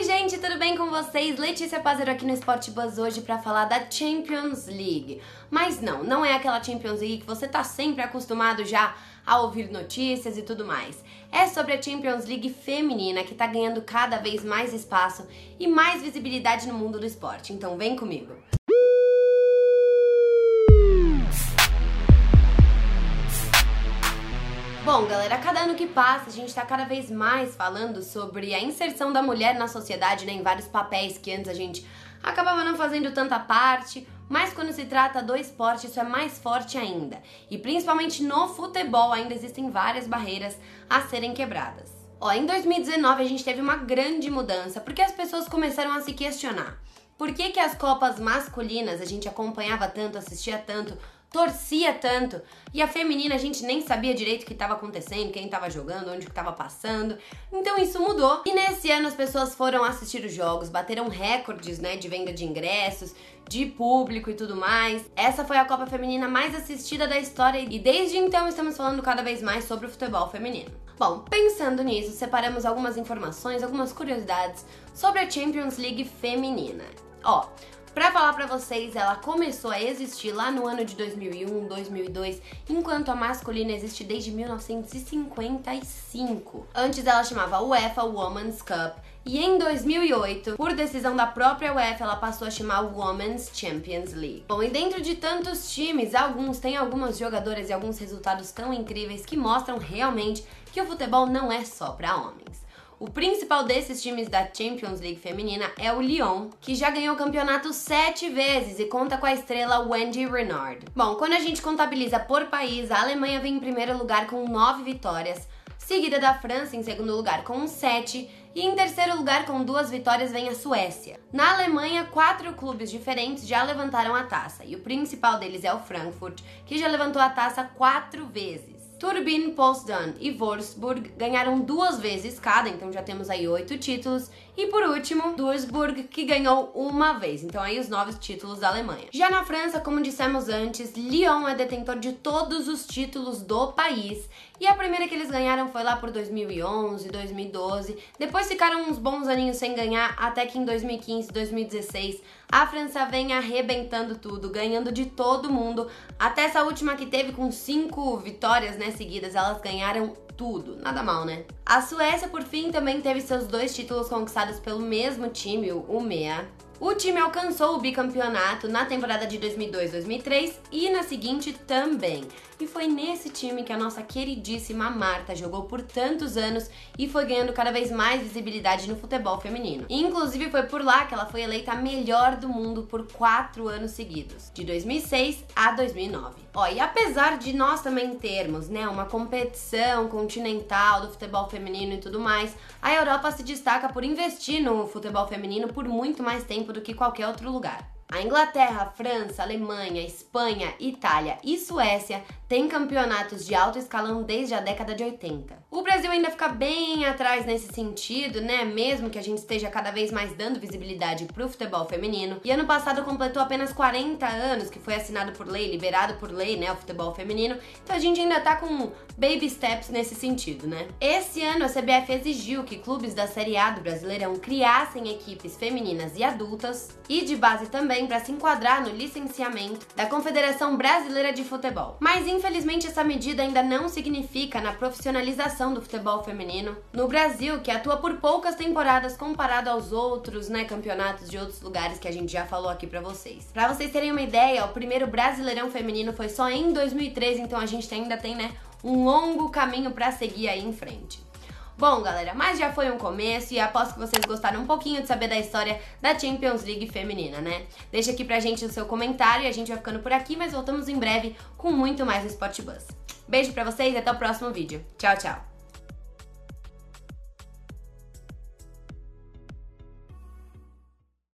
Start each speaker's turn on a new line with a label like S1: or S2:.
S1: Oi, gente, tudo bem com vocês? Letícia Pazero aqui no Sport Buzz hoje para falar da Champions League. Mas não, não é aquela Champions League que você tá sempre acostumado já a ouvir notícias e tudo mais. É sobre a Champions League feminina que tá ganhando cada vez mais espaço e mais visibilidade no mundo do esporte. Então vem comigo. Bom, galera, a cada ano que passa, a gente está cada vez mais falando sobre a inserção da mulher na sociedade, né, em vários papéis que antes a gente acabava não fazendo tanta parte, mas quando se trata do esporte, isso é mais forte ainda. E principalmente no futebol, ainda existem várias barreiras a serem quebradas. Ó, em 2019 a gente teve uma grande mudança, porque as pessoas começaram a se questionar. Por que, que as Copas masculinas a gente acompanhava tanto, assistia tanto, torcia tanto. E a feminina a gente nem sabia direito o que estava acontecendo, quem estava jogando, onde estava passando. Então isso mudou. E nesse ano as pessoas foram assistir os jogos, bateram recordes, né, de venda de ingressos, de público e tudo mais. Essa foi a Copa Feminina mais assistida da história e desde então estamos falando cada vez mais sobre o futebol feminino. Bom, pensando nisso, separamos algumas informações, algumas curiosidades sobre a Champions League feminina. Ó, Pra falar pra vocês, ela começou a existir lá no ano de 2001, 2002, enquanto a masculina existe desde 1955. Antes ela chamava UEFA Women's Cup e em 2008, por decisão da própria UEFA, ela passou a chamar Women's Champions League. Bom, e dentro de tantos times, alguns têm algumas jogadoras e alguns resultados tão incríveis que mostram realmente que o futebol não é só para homens. O principal desses times da Champions League feminina é o Lyon, que já ganhou o campeonato sete vezes e conta com a estrela Wendy Renard. Bom, quando a gente contabiliza por país, a Alemanha vem em primeiro lugar com nove vitórias, seguida da França em segundo lugar com sete e em terceiro lugar com duas vitórias vem a Suécia. Na Alemanha, quatro clubes diferentes já levantaram a taça e o principal deles é o Frankfurt, que já levantou a taça quatro vezes. Turbine, Potsdam e Wolfsburg ganharam duas vezes cada, então já temos aí oito títulos. E por último, Duisburg, que ganhou uma vez, então aí os nove títulos da Alemanha. Já na França, como dissemos antes, Lyon é detentor de todos os títulos do país. E a primeira que eles ganharam foi lá por 2011, 2012. Depois ficaram uns bons aninhos sem ganhar, até que em 2015, 2016 a França vem arrebentando tudo, ganhando de todo mundo. Até essa última que teve com cinco vitórias né, seguidas, elas ganharam tudo. Nada mal, né? A Suécia, por fim, também teve seus dois títulos conquistados pelo mesmo time, o MEA. O time alcançou o bicampeonato na temporada de 2002-2003 e na seguinte também. E foi nesse time que a nossa queridíssima Marta jogou por tantos anos e foi ganhando cada vez mais visibilidade no futebol feminino. Inclusive foi por lá que ela foi eleita a melhor do mundo por quatro anos seguidos, de 2006 a 2009. Ó, e apesar de nós também termos, né, uma competição continental do futebol feminino e tudo mais, a Europa se destaca por investir no futebol feminino por muito mais tempo do que qualquer outro lugar. A Inglaterra, França, Alemanha, Espanha, Itália e Suécia têm campeonatos de alto escalão desde a década de 80. O Brasil ainda fica bem atrás nesse sentido, né? Mesmo que a gente esteja cada vez mais dando visibilidade pro futebol feminino. E ano passado completou apenas 40 anos, que foi assinado por lei, liberado por lei, né? O futebol feminino. Então a gente ainda tá com baby steps nesse sentido, né? Esse ano a CBF exigiu que clubes da Série A do Brasileirão criassem equipes femininas e adultas e de base também para se enquadrar no licenciamento da Confederação Brasileira de Futebol. Mas infelizmente essa medida ainda não significa na profissionalização do futebol feminino no Brasil, que atua por poucas temporadas comparado aos outros, né, campeonatos de outros lugares que a gente já falou aqui para vocês. Para vocês terem uma ideia, o primeiro Brasileirão feminino foi só em 2013, então a gente ainda tem, né, um longo caminho para seguir aí em frente. Bom, galera, mas já foi um começo e aposto que vocês gostaram um pouquinho de saber da história da Champions League feminina, né? Deixa aqui pra gente o seu comentário e a gente vai ficando por aqui, mas voltamos em breve com muito mais no Spot Buzz. Beijo pra vocês e até o próximo vídeo. Tchau, tchau!